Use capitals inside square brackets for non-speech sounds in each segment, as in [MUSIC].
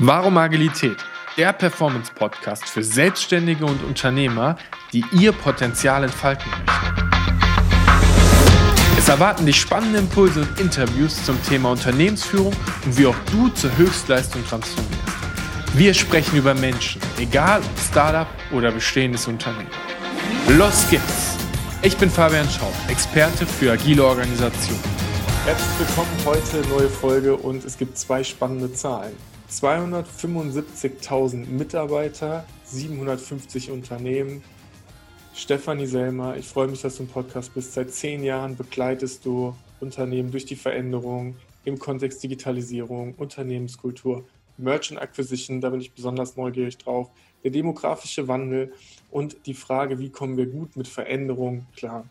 Warum Agilität? Der Performance-Podcast für Selbstständige und Unternehmer, die ihr Potenzial entfalten möchten. Es erwarten dich spannende Impulse und Interviews zum Thema Unternehmensführung und wie auch du zur Höchstleistung transformierst. Wir sprechen über Menschen, egal ob Startup oder bestehendes Unternehmen. Los geht's! Ich bin Fabian Schaub, Experte für agile Organisation. Herzlich willkommen, heute neue Folge und es gibt zwei spannende Zahlen. 275.000 Mitarbeiter, 750 Unternehmen. Stefanie Selmer, ich freue mich, dass du im Podcast bist. Seit zehn Jahren begleitest du Unternehmen durch die Veränderung im Kontext Digitalisierung, Unternehmenskultur, Merchant Acquisition, da bin ich besonders neugierig drauf, der demografische Wandel und die Frage, wie kommen wir gut mit Veränderung klar.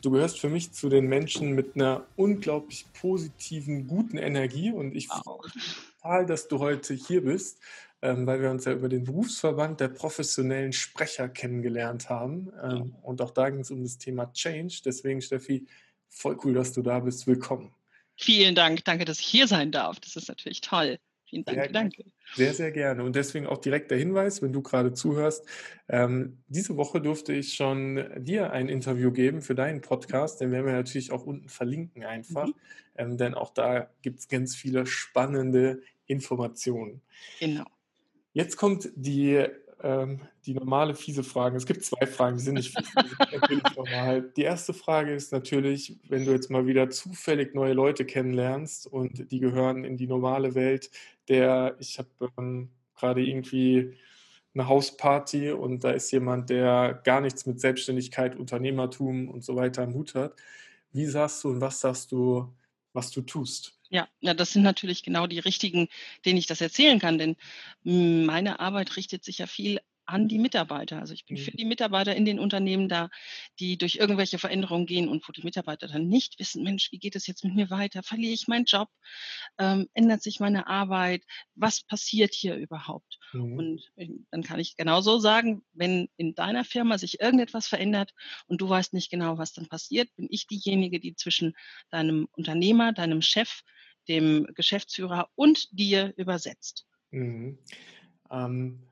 Du gehörst für mich zu den Menschen mit einer unglaublich positiven, guten Energie und ich mich total, dass du heute hier bist, ähm, weil wir uns ja über den Berufsverband der professionellen Sprecher kennengelernt haben. Ähm, und auch da ging es um das Thema Change. Deswegen, Steffi, voll cool, dass du da bist. Willkommen. Vielen Dank. Danke, dass ich hier sein darf. Das ist natürlich toll. Vielen Dank. Sehr, danke. Sehr, sehr gerne. Und deswegen auch direkt der Hinweis, wenn du gerade zuhörst. Ähm, diese Woche durfte ich schon dir ein Interview geben für deinen Podcast. Den werden wir natürlich auch unten verlinken einfach. Mhm. Ähm, denn auch da gibt es ganz viele spannende Informationen. Genau. Jetzt kommt die, ähm, die normale fiese Frage. Es gibt zwei Fragen, die sind nicht fies, die sind natürlich [LAUGHS] normal. Die erste Frage ist natürlich, wenn du jetzt mal wieder zufällig neue Leute kennenlernst und die gehören in die normale Welt, der, ich habe ähm, gerade irgendwie eine Hausparty und da ist jemand, der gar nichts mit Selbstständigkeit, Unternehmertum und so weiter am Hut hat. Wie sagst du und was sagst du, was du tust? Ja, ja, das sind natürlich genau die richtigen, denen ich das erzählen kann, denn meine Arbeit richtet sich ja viel an die Mitarbeiter. Also ich bin für mhm. die Mitarbeiter in den Unternehmen da, die durch irgendwelche Veränderungen gehen und wo die Mitarbeiter dann nicht wissen, Mensch, wie geht es jetzt mit mir weiter? Verliere ich meinen Job? Ähm, ändert sich meine Arbeit? Was passiert hier überhaupt? Mhm. Und äh, dann kann ich genauso sagen, wenn in deiner Firma sich irgendetwas verändert und du weißt nicht genau, was dann passiert, bin ich diejenige, die zwischen deinem Unternehmer, deinem Chef, dem Geschäftsführer und dir übersetzt. Mhm. Ähm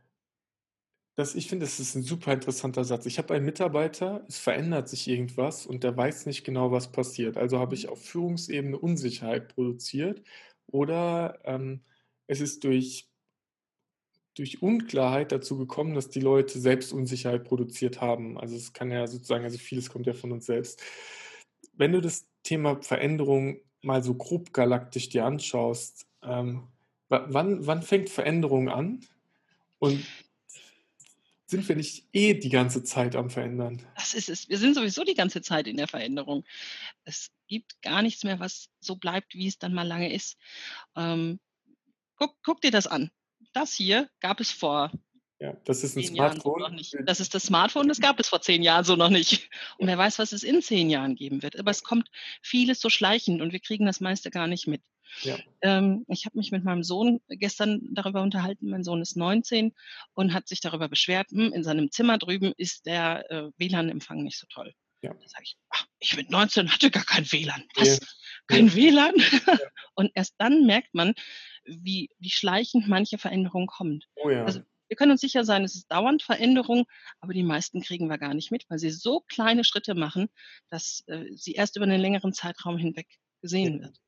das, ich finde, das ist ein super interessanter Satz. Ich habe einen Mitarbeiter, es verändert sich irgendwas und der weiß nicht genau, was passiert. Also habe ich auf Führungsebene Unsicherheit produziert oder ähm, es ist durch, durch Unklarheit dazu gekommen, dass die Leute selbst Unsicherheit produziert haben. Also es kann ja sozusagen, also vieles kommt ja von uns selbst. Wenn du das Thema Veränderung mal so grob galaktisch dir anschaust, ähm, wann, wann fängt Veränderung an? Und sind wir nicht eh die ganze Zeit am Verändern? Das ist es. Wir sind sowieso die ganze Zeit in der Veränderung. Es gibt gar nichts mehr, was so bleibt, wie es dann mal lange ist. Ähm, guck, guck dir das an. Das hier gab es vor ja, das ist ein Smartphone. So das ist das Smartphone, das gab es vor zehn Jahren so noch nicht. Und wer weiß, was es in zehn Jahren geben wird. Aber es kommt vieles so schleichend und wir kriegen das meiste gar nicht mit. Ja. Ähm, ich habe mich mit meinem Sohn gestern darüber unterhalten. Mein Sohn ist 19 und hat sich darüber beschwert, hm, in seinem Zimmer drüben ist der äh, WLAN-Empfang nicht so toll. Ja. Da sage ich, ach, ich mit 19 hatte gar kein WLAN. Was? Ja. Kein ja. WLAN? [LAUGHS] und erst dann merkt man, wie, wie schleichend manche Veränderung kommt. Oh ja. Also, wir können uns sicher sein, es ist dauernd Veränderung, aber die meisten kriegen wir gar nicht mit, weil sie so kleine Schritte machen, dass äh, sie erst über einen längeren Zeitraum hinweg gesehen wird.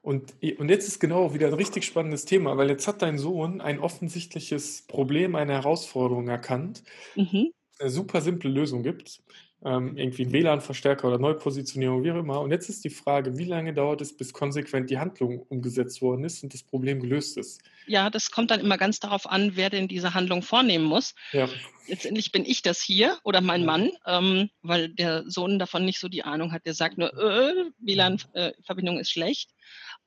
Und, und jetzt ist genau wieder ein richtig spannendes Thema, weil jetzt hat dein Sohn ein offensichtliches Problem, eine Herausforderung erkannt, mhm. eine super simple Lösung gibt ähm, irgendwie ein WLAN-Verstärker oder Neupositionierung, wie auch immer. Und jetzt ist die Frage, wie lange dauert es, bis konsequent die Handlung umgesetzt worden ist und das Problem gelöst ist? Ja, das kommt dann immer ganz darauf an, wer denn diese Handlung vornehmen muss. Ja. Letztendlich bin ich das hier oder mein. Mann, ähm, weil der Sohn davon nicht so die Ahnung hat. Der sagt nur, äh, WLAN-Verbindung ist schlecht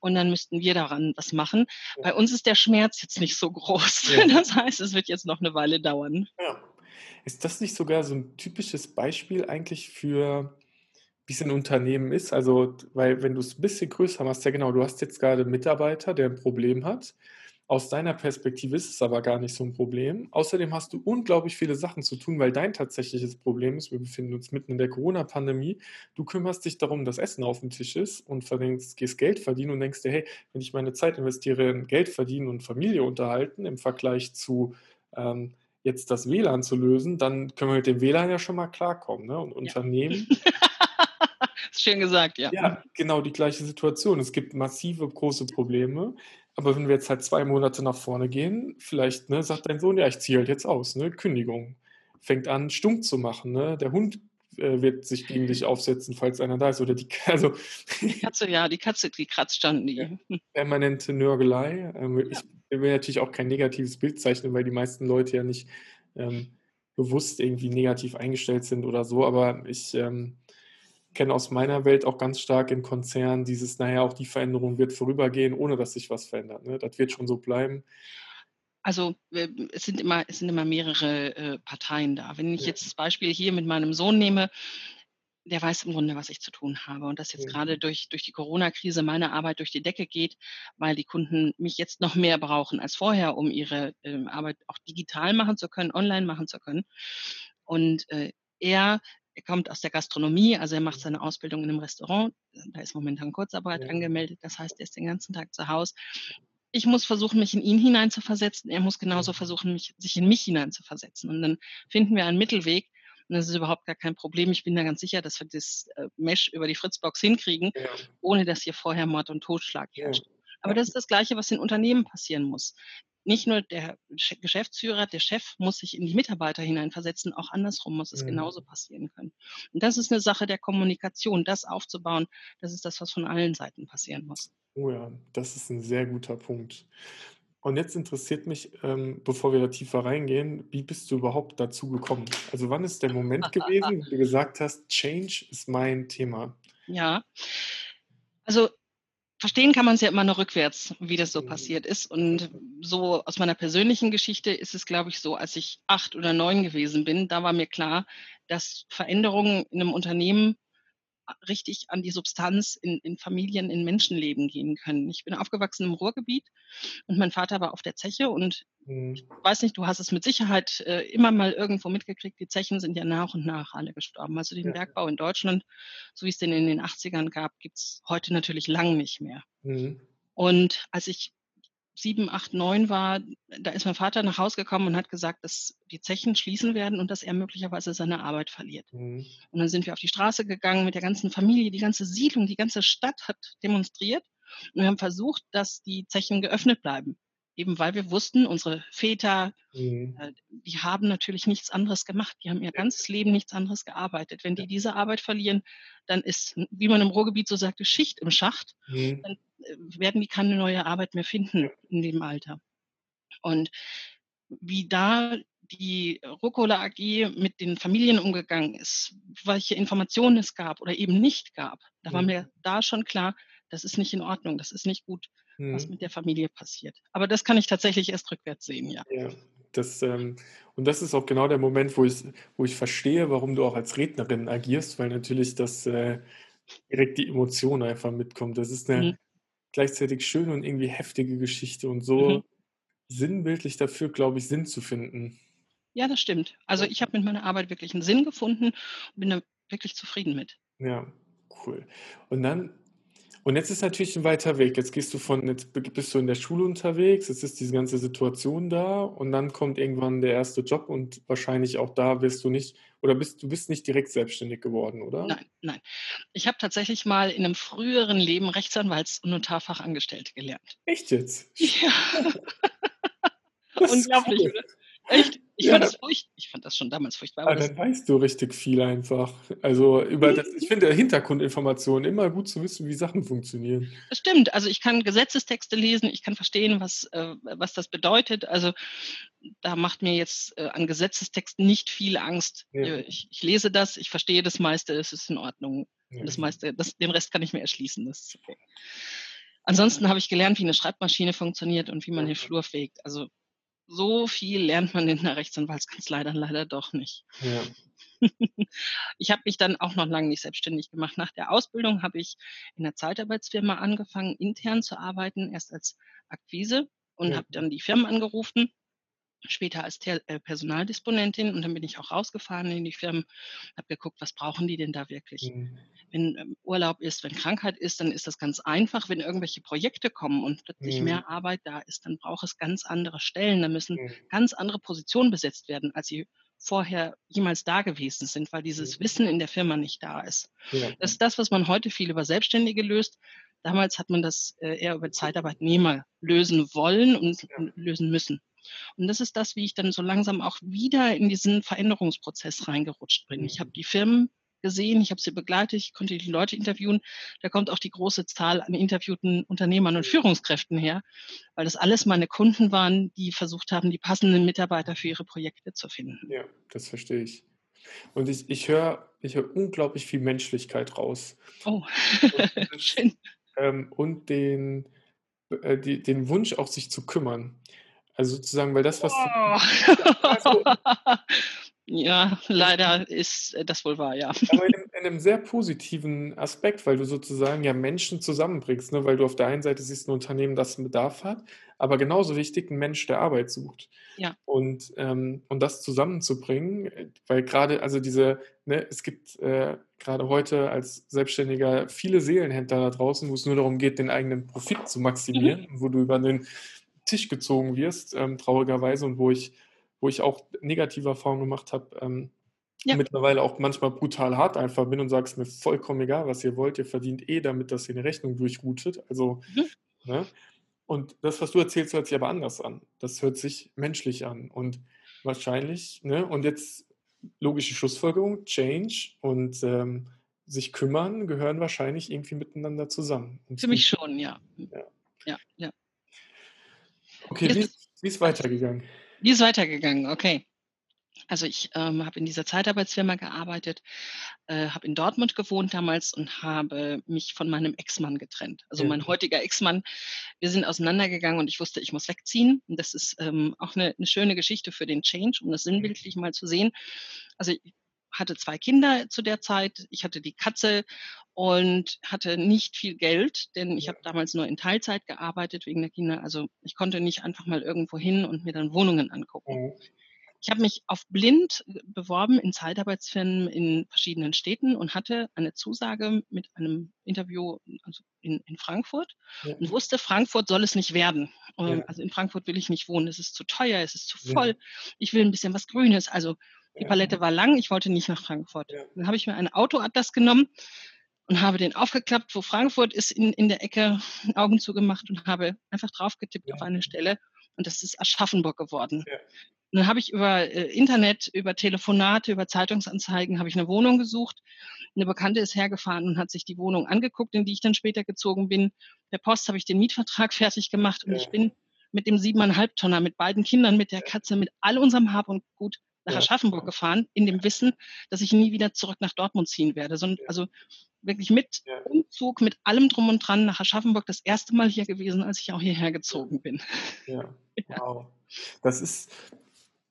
und dann müssten wir daran was machen. Ja. Bei uns ist der Schmerz jetzt nicht so groß. Ja. [LAUGHS] Das heißt, es wird jetzt noch eine Weile dauern. Ja. Ist das nicht sogar so ein typisches Beispiel eigentlich für, wie es in Unternehmen ist? Also, weil wenn du es ein bisschen größer machst, ja genau, du hast jetzt gerade einen Mitarbeiter, der ein Problem hat Aus deiner Perspektive ist es aber gar nicht so ein Problem. Außerdem hast du unglaublich viele Sachen zu tun, weil dein tatsächliches Problem ist, wir befinden uns mitten in der Corona-Pandemie. Du kümmerst dich darum, dass Essen auf dem Tisch ist und verdienst, gehst Geld verdienen und denkst dir, hey, wenn ich meine Zeit investiere in Geld verdienen und Familie unterhalten im Vergleich zu ähm, jetzt das WLAN zu lösen, dann können wir mit dem WLAN ja schon mal klarkommen. Ne? Und ja. Unternehmen. [LAUGHS] Schön gesagt, ja. Ja, genau die gleiche Situation. Es gibt massive große Probleme. Aber wenn wir jetzt halt zwei Monate nach vorne gehen, vielleicht ne, sagt dein Sohn, ja, ich ziehe halt jetzt aus, ne? Kündigung. Fängt an, stumm zu machen. Ne? Der Hund äh, wird sich gegen dich aufsetzen, falls einer da ist. Oder die, also, die Katze, ja, die Katze, die kratzt dann nie. [LAUGHS] Permanente Nörgelei. Ähm, ich will natürlich auch kein negatives Bild zeichnen, weil die meisten Leute ja nicht ähm, bewusst irgendwie negativ eingestellt sind oder so. Aber ich ähm, kenne aus meiner Welt auch ganz stark in Konzernen dieses, naja, auch die Veränderung wird vorübergehen, ohne dass sich was verändert. Ne? Das wird schon so bleiben. Also es sind immer, es sind immer mehrere äh, Parteien da. Wenn ich ja. jetzt das Beispiel hier mit meinem Sohn nehme, der weiß im Grunde, was ich zu tun habe. Und dass jetzt ja. gerade durch, durch die Corona-Krise meine Arbeit durch die Decke geht, weil die Kunden mich jetzt noch mehr brauchen als vorher, um ihre äh, Arbeit auch digital machen zu können, online machen zu können. Und äh, er er kommt aus der Gastronomie, also er macht seine Ausbildung in einem Restaurant. Da ist momentan Kurzarbeit ja. angemeldet. Das heißt, er ist den ganzen Tag zu Hause ich muss versuchen, mich in ihn hineinzuversetzen. Er muss genauso versuchen, mich, sich in mich hineinzuversetzen. Und dann finden wir einen Mittelweg. Und das ist überhaupt gar kein Problem. Ich bin da ganz sicher, dass wir das äh, Mesh über die Fritzbox hinkriegen, ja. ohne dass hier vorher Mord und Totschlag herrscht. Ja. Aber das ist das Gleiche, was in Unternehmen passieren muss. Nicht nur der Geschäftsführer, der Chef muss sich in die Mitarbeiter hineinversetzen, auch andersrum muss es mhm. genauso passieren können. Und das ist eine Sache der Kommunikation, das aufzubauen, das ist das, was von allen Seiten passieren muss. Oh ja, das ist ein sehr guter Punkt. Und jetzt interessiert mich, ähm, bevor wir da tiefer reingehen, wie bist du überhaupt dazu gekommen? Also wann ist der Moment gewesen, wo du [LAUGHS] gesagt hast, Change ist mein Thema? Ja, also verstehen kann man es ja immer nur rückwärts, wie das so mhm. passiert ist. Und so aus meiner persönlichen Geschichte ist es, glaube ich, so, als ich acht oder neun gewesen bin, da war mir klar, dass Veränderungen in einem Unternehmen richtig an die Substanz in, in Familien, in Menschenleben gehen können. Ich bin aufgewachsen im Ruhrgebiet und mein Vater war auf der Zeche und mhm. ich weiß nicht, du hast es mit Sicherheit äh, immer mal irgendwo mitgekriegt, die Zechen sind ja nach und nach alle gestorben. Also den ja. Bergbau in Deutschland, so wie es den in den 80ern gab, gibt es heute natürlich lang nicht mehr. Mhm. Und als ich sieben, acht, neun war, da ist mein Vater nach Hause gekommen und hat gesagt, dass die Zechen schließen werden und dass er möglicherweise seine Arbeit verliert. Mhm. Und dann sind wir auf die Straße gegangen mit der ganzen Familie, die ganze Siedlung, die ganze Stadt hat demonstriert und wir haben versucht, dass die Zechen geöffnet bleiben eben weil wir wussten, unsere Väter, mhm. äh, die haben natürlich nichts anderes gemacht. Die haben ihr ganzes Leben nichts anderes gearbeitet. Wenn die diese Arbeit verlieren, dann ist, wie man im Ruhrgebiet so sagte, Schicht im Schacht. Mhm. Dann werden die keine neue Arbeit mehr finden in dem Alter. Und wie da die Rucola AG mit den Familien umgegangen ist, welche Informationen es gab oder eben nicht gab, da war mhm. mir da schon klar, das ist nicht in Ordnung, das ist nicht gut mhm. was mit der Familie passiert. Aber das kann ich tatsächlich erst rückwärts sehen, ja. ja das, ähm, und das ist auch genau der Moment, wo ich, wo ich verstehe, warum du auch als Rednerin agierst, weil natürlich das äh, direkt die Emotion einfach mitkommt. Das ist eine mhm. Gleichzeitig schöne und irgendwie heftige Geschichte und so mhm. sinnbildlich dafür, glaube ich, Sinn zu finden. Ja, das stimmt. Also ich habe mit meiner Arbeit wirklich einen Sinn gefunden und bin da wirklich zufrieden mit. Ja, cool. Und dann und jetzt ist natürlich ein weiter Weg. Jetzt gehst du von, jetzt bist du in der Schule unterwegs, jetzt ist diese ganze Situation da und dann kommt irgendwann der erste Job und wahrscheinlich auch da wirst du nicht, oder bist du bist nicht direkt selbstständig geworden, oder? Nein, nein. Ich habe tatsächlich mal in einem früheren Leben Rechtsanwalts- und Notarfachangestellte gelernt. Echt jetzt? Ja. [LAUGHS] Unglaublich, oder? Echt? Ich, ja. fand das furcht, ich fand das schon damals furchtbar. Aber dann weißt du richtig viel einfach. Also über das, ich finde Hintergrundinformationen immer gut zu wissen, wie Sachen funktionieren. Das stimmt. Also ich kann Gesetzestexte lesen, ich kann verstehen, was, äh, was das bedeutet. Also da macht mir jetzt äh, an Gesetzestexten nicht viel Angst. Ja. Äh, ich, ich, lese das, ich verstehe das meiste, es ist in Ordnung. Das meiste, das, den Rest kann ich mir erschließen. Das ist okay. Ansonsten habe ich gelernt, wie eine Schreibmaschine funktioniert und wie man den Flur fegt. Also so viel lernt man in der Rechtsanwaltskanzlei dann leider doch nicht. Ja. [LAUGHS] Ich habe mich dann auch noch lange nicht selbstständig gemacht. Nach der Ausbildung habe ich in der Zeitarbeitsfirma angefangen, intern zu arbeiten, erst als Akquise und ja. habe dann die Firmen angerufen später als äh, Personaldisponentin und dann bin ich auch rausgefahren in die Firmen, habe geguckt, was brauchen die denn da wirklich. Mhm. Wenn ähm, Urlaub ist, wenn Krankheit ist, dann ist das ganz einfach. Wenn irgendwelche Projekte kommen und plötzlich mhm. mehr Arbeit da ist, dann braucht es ganz andere Stellen. Da müssen mhm. ganz andere Positionen besetzt werden, als sie vorher jemals da gewesen sind, weil dieses mhm. Wissen in der Firma nicht da ist. Ja. Das ist das, was man heute viel über Selbstständige löst. Damals hat man das äh, eher über Zeitarbeitnehmer lösen wollen und ja. lösen müssen. Und das ist das, wie ich dann so langsam auch wieder in diesen Veränderungsprozess reingerutscht bin. Ich habe mhm. die Firmen gesehen, ich habe sie begleitet, ich konnte die Leute interviewen. Da kommt auch die große Zahl an interviewten Unternehmern und Führungskräften her, weil das alles meine Kunden waren, die versucht haben, die passenden Mitarbeiter für ihre Projekte zu finden. Ja, das verstehe ich. Und ich, ich höre ich hör unglaublich viel Menschlichkeit raus. Oh, [LAUGHS] schön. Ähm, und den, äh, die, den Wunsch auch sich zu kümmern. Also sozusagen, weil das, was. Oh. [LAUGHS] ja, leider ist äh, das wohl wahr, ja. Aber in, in, einem sehr positiven Aspekt, weil du sozusagen ja Menschen zusammenbringst, ne? weil du auf der einen Seite siehst ein Unternehmen, das einen Bedarf hat, aber genauso wichtig ein Mensch, der Arbeit sucht. Ja. Und, ähm, und das zusammenzubringen, weil gerade, also diese, ne, es gibt äh, gerade heute als Selbstständiger viele Seelenhändler da draußen, wo es nur darum geht, den eigenen Profit zu maximieren, mhm. wo du über den Tisch gezogen wirst, ähm, traurigerweise, und wo ich, wo ich auch negative Erfahrungen gemacht habe, ähm, ja. mittlerweile auch manchmal brutal hart einfach bin und sagst mir vollkommen egal, was ihr wollt, ihr verdient eh damit, dass ihr eine Rechnung durchroutet. Also, mhm. ne? Und das, was du erzählst, hört sich aber anders an. Das hört sich menschlich an. Und wahrscheinlich, ne, und jetzt logische Schlussfolgerung, Change und ähm, sich kümmern gehören wahrscheinlich irgendwie miteinander zusammen. Für mich schon, ja. Ja, ja. ja. Okay, wie ist, wie ist weitergegangen? Wie ist weitergegangen? Okay. Also ich ähm, habe in dieser Zeitarbeitsfirma gearbeitet, äh, habe in Dortmund gewohnt damals und habe mich von meinem Ex-Mann getrennt. Also ja. mein heutiger Ex-Mann, wir sind auseinandergegangen und ich wusste, ich muss wegziehen. Und das ist ähm, auch eine, eine, schöne Geschichte für den Change, um das sinnbildlich mal zu sehen. Also ich hatte zwei Kinder zu der Zeit, ich hatte die Katze und hatte nicht viel Geld, denn ich habe damals nur in Teilzeit gearbeitet wegen der Kinder. Also ich konnte nicht einfach mal irgendwo hin und mir dann Wohnungen angucken. Mhm. Ich habe mich auf blind beworben in Zeitarbeitsfirmen in verschiedenen Städten und hatte eine Zusage mit einem Interview also in, in Frankfurt ja. und wusste, Frankfurt soll es nicht werden. Ja. Also in Frankfurt will ich nicht wohnen. Es ist zu teuer, es ist zu voll. Ja. Ich will ein bisschen was Grünes. Also die Palette war lang, ich wollte nicht nach Frankfurt. Ja. Dann habe ich mir einen Autoatlas genommen und habe den aufgeklappt, wo Frankfurt ist, in, in der Ecke Augen zugemacht und habe einfach draufgetippt ja. auf eine Stelle und das ist Aschaffenburg geworden. Ja. Und dann habe ich über äh, Internet, über Telefonate, über Zeitungsanzeigen, habe ich eine Wohnung gesucht. Eine Bekannte ist hergefahren und hat sich die Wohnung angeguckt, in die ich dann später gezogen bin. Per Post habe ich den Mietvertrag [LAUGHS] fertig gemacht und ich bin mit dem siebeneinhalb Tonner, mit beiden Kindern, mit der Katze, mit all unserem Hab und Gut nach ja. Aschaffenburg gefahren, in dem Wissen, dass ich nie wieder zurück nach Dortmund ziehen werde. Sondern, also wirklich mit ja. Umzug, mit allem drum und dran nach Aschaffenburg das erste Mal hier gewesen, als ich auch hierher gezogen bin. [LAUGHS] Ja, wow. Das ist,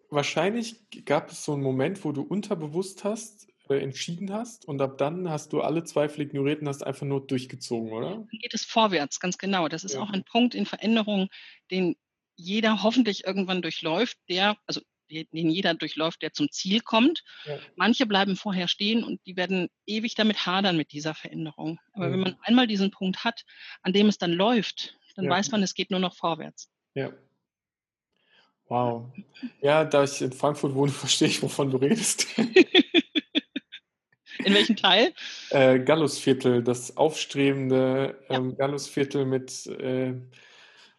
wahrscheinlich gab es so einen Moment, wo du unterbewusst hast, äh, entschieden hast und ab dann hast du alle Zweifel ignoriert und hast einfach nur durchgezogen, oder? Dann geht es vorwärts, ganz genau. Das ist ja. auch ein Punkt in Veränderung, den jeder hoffentlich irgendwann durchläuft, der, also den jeder durchläuft, der zum Ziel kommt. Ja. Manche bleiben vorher stehen und die werden ewig damit hadern mit dieser Veränderung. Aber mhm. wenn man einmal diesen Punkt hat, an dem es dann läuft, dann ja. weiß man, es geht nur noch vorwärts. Ja. Wow. Ja, da ich in Frankfurt wohne, [LAUGHS] verstehe ich, wovon du redest. In welchem Teil? Äh, Gallusviertel, das aufstrebende ähm, ja. Gallusviertel mit äh,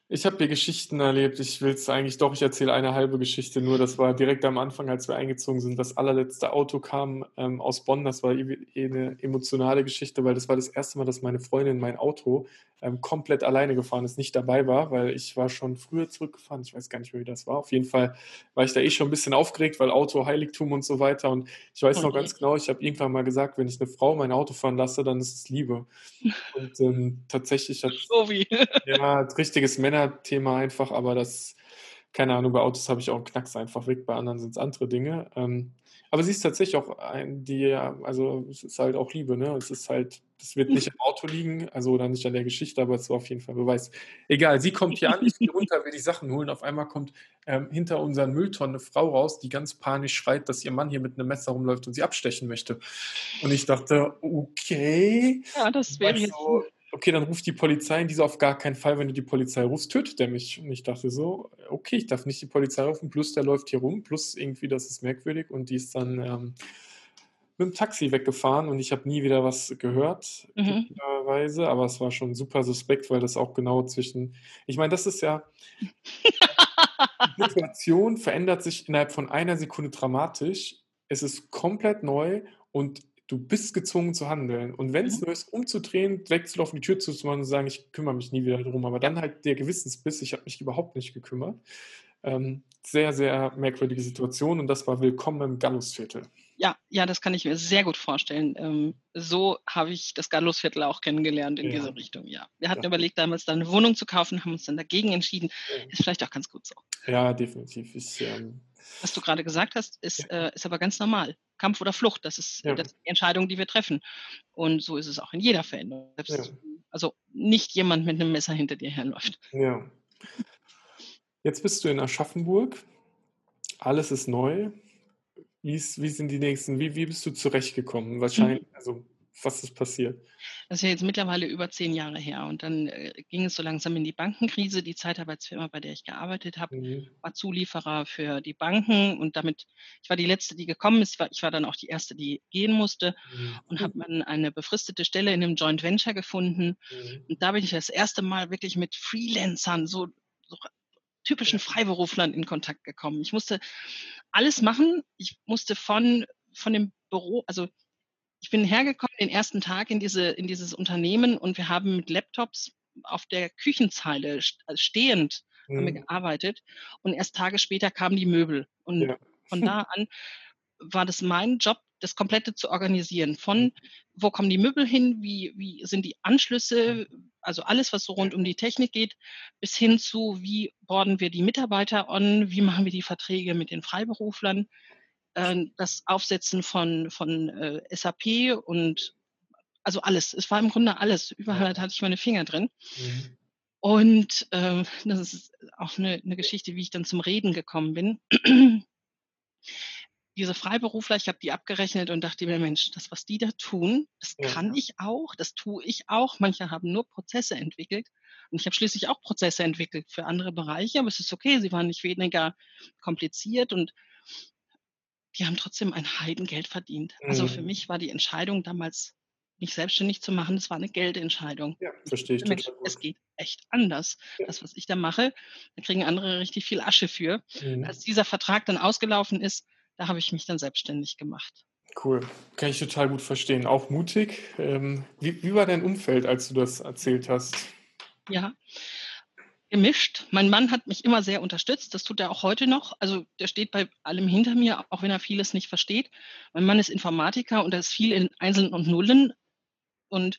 ich habe hier Geschichten erlebt. Ich will es eigentlich doch, ich erzähle eine halbe Geschichte nur. Das war direkt am Anfang, als wir eingezogen sind. Das allerletzte Auto kam ähm, aus Bonn. Das war eh, eine emotionale Geschichte, weil das war das erste Mal, dass meine Freundin mein Auto ähm, komplett alleine gefahren ist, nicht dabei war, weil ich war schon früher zurückgefahren. Ich weiß gar nicht mehr, wie das war. Auf jeden Fall war ich da eh schon ein bisschen aufgeregt, weil Auto Heiligtum und so weiter. Und ich weiß okay. noch ganz genau, ich habe irgendwann mal gesagt, wenn ich eine Frau mein Auto fahren lasse, dann ist es Liebe. [LAUGHS] Und ähm, tatsächlich hat so wie. ja, richtiges Männerthema einfach, aber das, keine Ahnung, bei Autos habe ich auch einen Knacks einfach weg, bei anderen sind es andere Dinge. Ähm, aber sie ist tatsächlich auch ein, die, also es ist halt auch Liebe, ne? Es ist halt Das wird nicht im Auto liegen, also oder nicht an der Geschichte, aber es war auf jeden Fall Beweis. Egal, sie kommt hier an, ich gehe runter, will die Sachen holen. Auf einmal kommt ähm, hinter unseren Mülltonnen eine Frau raus, die ganz panisch schreit, dass ihr Mann hier mit einem Messer rumläuft und sie abstechen möchte. Und ich dachte, okay. Ja, das wäre jetzt. Okay, dann ruft die Polizei. Und diese auf gar keinen Fall, wenn du die Polizei rufst, tötet er mich. Und ich dachte so, okay, ich darf nicht die Polizei rufen, plus der läuft hier rum, plus irgendwie, das ist merkwürdig. Und die ist dann. Ähm, mit dem Taxi weggefahren und ich habe nie wieder was gehört, mhm. aber es war schon super suspekt, weil das auch genau zwischen, ich meine, das ist ja, [LAUGHS] die Situation verändert sich innerhalb von einer Sekunde dramatisch, es ist komplett neu und du bist gezwungen zu handeln. Und wenn es mhm. nur ist, umzudrehen, wegzulaufen, die Tür zuzumachen und zu sagen, ich kümmere mich nie wieder darum, aber dann halt der Gewissensbiss, ich habe mich überhaupt nicht gekümmert. Ähm, sehr, sehr merkwürdige Situation und das war willkommen im Gallusviertel. Ja, ja, das kann ich mir sehr gut vorstellen. Ähm, so habe ich das Gallusviertel auch kennengelernt in ja. diese Richtung, ja. Wir hatten ja. überlegt, damals da eine Wohnung zu kaufen, haben uns dann dagegen entschieden. Ist vielleicht auch ganz gut so. Ja, definitiv. Ich, ähm, Was du gerade gesagt hast, ist, äh, ist aber ganz normal. Kampf oder Flucht, das ist, das ist, die Entscheidung, die wir treffen. Und so ist es auch in jeder Veränderung. Selbst, also nicht jemand mit einem Messer hinter dir herläuft. Ja. Jetzt bist du in Aschaffenburg. Alles ist neu. Wie, ist, wie sind die nächsten, wie, wie bist du zurechtgekommen? Wahrscheinlich, mhm. also was ist passiert? Das ist ja jetzt mittlerweile über zehn Jahre her. Und dann äh, ging es so langsam in die Bankenkrise. Die Zeitarbeitsfirma, bei der ich gearbeitet habe, mhm. war Zulieferer für die Banken. Und damit, ich war die Letzte, die gekommen ist. Ich war dann auch die Erste, die gehen musste. Mhm. Und habe dann eine befristete Stelle in einem Joint Venture gefunden. Mhm. Und da bin ich das erste Mal wirklich mit Freelancern, so, so typischen Freiberuflern in Kontakt gekommen. Ich musste alles machen. Ich musste von, von dem Büro, also ich bin hergekommen den ersten Tag in, diese, in dieses Unternehmen und wir haben mit Laptops auf der Küchenzeile also stehend mhm. haben wir mhm. gearbeitet und erst Tage später kamen die Möbel. Und ja. von [LAUGHS] da an war das mein Job, das Komplette zu organisieren. Von mhm. wo kommen die Möbel hin, wie, wie sind die Anschlüsse, also alles, was so rund um die Technik geht, bis hin zu, wie borden wir die Mitarbeiter an, wie machen wir die Verträge mit den Freiberuflern, äh, das Aufsetzen von, von äh, SAP und also alles. Es war im Grunde alles. Überall hatte ich meine Finger drin. Mhm. Und äh, das ist auch eine, eine Geschichte, wie ich dann zum Reden gekommen bin diese Freiberufler, ich habe die abgerechnet und dachte mir, Mensch, das, was die da tun, das ja. kann ich auch, das tue ich auch. Manche haben nur Prozesse entwickelt. Und ich habe schließlich auch Prozesse entwickelt für andere Bereiche, aber es ist okay, sie waren nicht weniger kompliziert und die haben trotzdem ein Heidengeld verdient. Mhm. Also für mhm. mich war die Entscheidung damals, mich selbstständig zu machen, das war eine Geldentscheidung. Ja, verstehe ich. Mensch, es geht echt anders. Ja. Das, was ich da mache, da kriegen andere richtig viel Asche für. Mhm. Als dieser Vertrag dann ausgelaufen ist, da habe ich mich dann selbstständig gemacht. Cool, kann ich total gut verstehen. Auch mutig. Ähm, wie, wie war dein Umfeld, als du das erzählt hast? Ja, gemischt. Mein Mann hat mich immer sehr unterstützt. Das tut er auch heute noch. Also der steht bei allem hinter mir, auch wenn er vieles nicht versteht. Mein Mann ist Informatiker und er ist viel in Einzelnen und Nullen. Und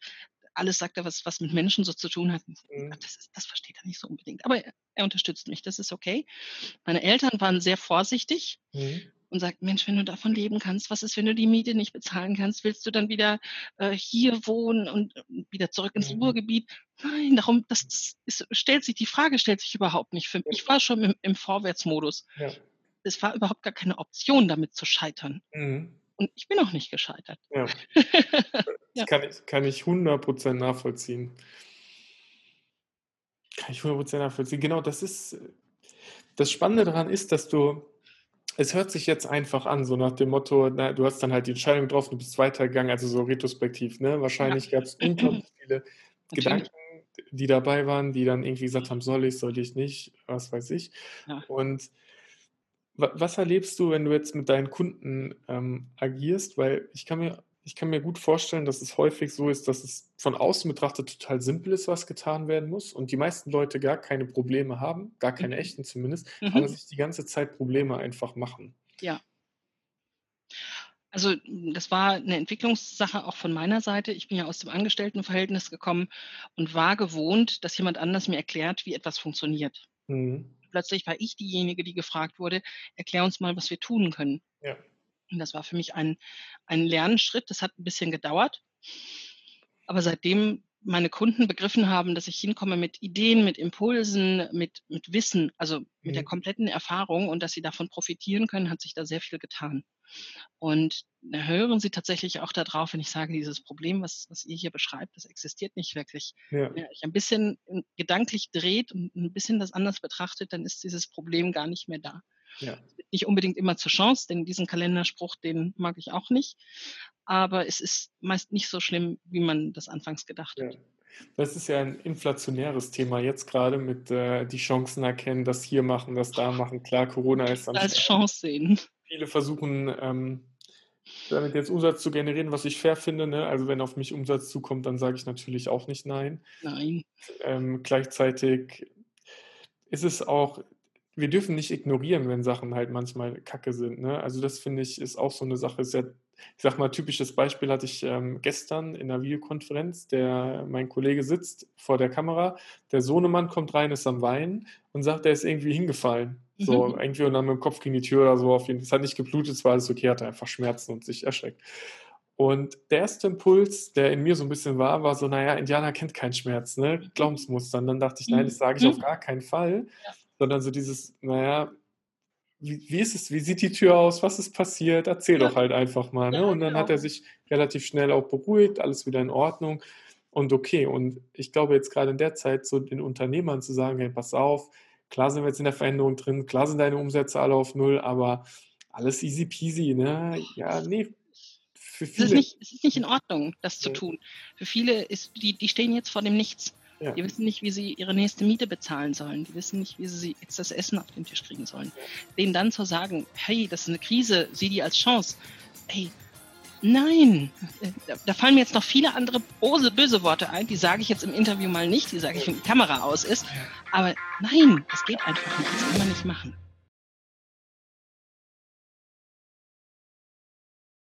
alles sagt er, was, was mit Menschen so zu tun hat. Mhm. Das, ist, das, versteht er nicht so unbedingt. Aber er, er, unterstützt mich. Das ist okay. Meine Eltern waren sehr vorsichtig. Mhm und sagt, Mensch, wenn du davon leben kannst, was ist, wenn du die Miete nicht bezahlen kannst? Willst du dann wieder äh, hier wohnen und äh, wieder zurück ins mhm. Ruhrgebiet? Nein, darum, das ist, stellt sich, die Frage stellt sich überhaupt nicht für mich. Ich war schon im, im Vorwärtsmodus. Ja. Es war überhaupt gar keine Option, damit zu scheitern. Mhm. Und ich bin auch nicht gescheitert. Ja. [LAUGHS] Das kann, ich, kann ich 100% nachvollziehen. Kann ich 100% nachvollziehen. Genau, das ist, das Spannende daran ist, dass du, es hört sich jetzt einfach an, so nach dem Motto, na, du hast dann halt die Entscheidung getroffen, du bist weitergegangen, also so retrospektiv, ne? Wahrscheinlich ja. gab es unglaublich viele [CLEARS THROAT] Gedanken, die dabei waren, die dann irgendwie gesagt haben, soll ich, soll ich nicht, was weiß ich. Ja. Und was erlebst du, wenn du jetzt mit deinen Kunden ähm, agierst? Weil ich kann mir ich kann mir gut vorstellen, dass es häufig so ist, dass es von außen betrachtet total simpel ist, was getan werden muss und die meisten Leute gar keine Probleme haben, gar keine mhm. echten zumindest, mhm. aber sich die ganze Zeit Probleme einfach machen. Ja. Also das war eine Entwicklungssache auch von meiner Seite. Ich bin ja aus dem Angestelltenverhältnis gekommen und war gewohnt, dass jemand anders mir erklärt, wie etwas funktioniert. Mhm. Plötzlich war ich diejenige, die gefragt wurde, erklär uns mal, was wir tun können. Ja. Und das war für mich ein, ein Lernschritt. Das hat ein bisschen gedauert. Aber seitdem meine Kunden begriffen haben, dass ich hinkomme mit Ideen, mit Impulsen, mit, mit Wissen, also mit mhm. der kompletten Erfahrung und dass sie davon profitieren können, hat sich da sehr viel getan. Und hören Sie tatsächlich auch darauf, wenn ich sage, dieses Problem, was, was ihr hier beschreibt, das existiert nicht wirklich. Ja. Wenn ihr euch ein bisschen gedanklich dreht und ein bisschen das anders betrachtet, dann ist dieses Problem gar nicht mehr da. Ja. Nicht unbedingt immer zur Chance, denn diesen Kalenderspruch, den mag ich auch nicht. Aber es ist meist nicht so schlimm, wie man das anfangs gedacht ja. hat. Das ist ja ein inflationäres Thema jetzt gerade mit äh, die Chancen erkennen, das hier machen, das da machen. Klar, Corona ist Als Chance sehen. Viele versuchen, ähm, damit jetzt Umsatz zu generieren, was ich fair finde. Ne? Also wenn auf mich Umsatz zukommt, dann sage ich natürlich auch nicht nein. Nein. Ähm, gleichzeitig ist es auch wir dürfen nicht ignorieren, wenn Sachen halt manchmal kacke sind. Ne? Also das finde ich ist auch so eine Sache. Ja, ich sag mal, typisches Beispiel hatte ich ähm, gestern in einer Videokonferenz. Der, mein Kollege sitzt vor der Kamera, der Sohnemann kommt rein, ist am Weinen und sagt, er ist irgendwie hingefallen. So, mhm. [LAUGHS] irgendwie und dann mit dem Kopf gegen die Tür oder so. Auf jeden Fall. Es hat nicht geblutet, es war alles okay, hatte einfach Schmerzen und sich erschreckt. Und der erste Impuls, der in mir so ein bisschen war, war so, naja, Indianer kennt keinen Schmerz, ne? Glaubensmuster. Und dann dachte ich, nein, das sage ich mhm. auf gar keinen Fall. Sondern so dieses, naja, wie, wie, ist es, wie sieht die Tür aus, was ist passiert, erzähl doch halt einfach mal. Ne? Und dann genau. hat er sich relativ schnell auch beruhigt, alles wieder in Ordnung und okay. Und ich glaube jetzt gerade in der Zeit so den Unternehmern zu sagen, hey, pass auf, klar sind wir jetzt in der Veränderung drin, klar sind deine Umsätze alle auf Null, aber alles easy peasy, ne? Ja, nee, für viele. Es ist nicht, es ist nicht in Ordnung, das zu tun. Für viele ist, die, die stehen jetzt vor dem Nichts. Ja. Die wissen nicht, wie sie ihre nächste Miete bezahlen sollen. Die wissen nicht, wie sie jetzt das Essen auf den Tisch kriegen sollen. Denen dann zu sagen, hey, das ist eine Krise, sieh die als Chance. Hey, nein, da fallen mir jetzt noch viele andere böse, böse Worte ein, die sage ich jetzt im Interview mal nicht, die sage ich, wenn die Kamera aus ist. Aber nein, das geht einfach nicht, das kann man nicht machen.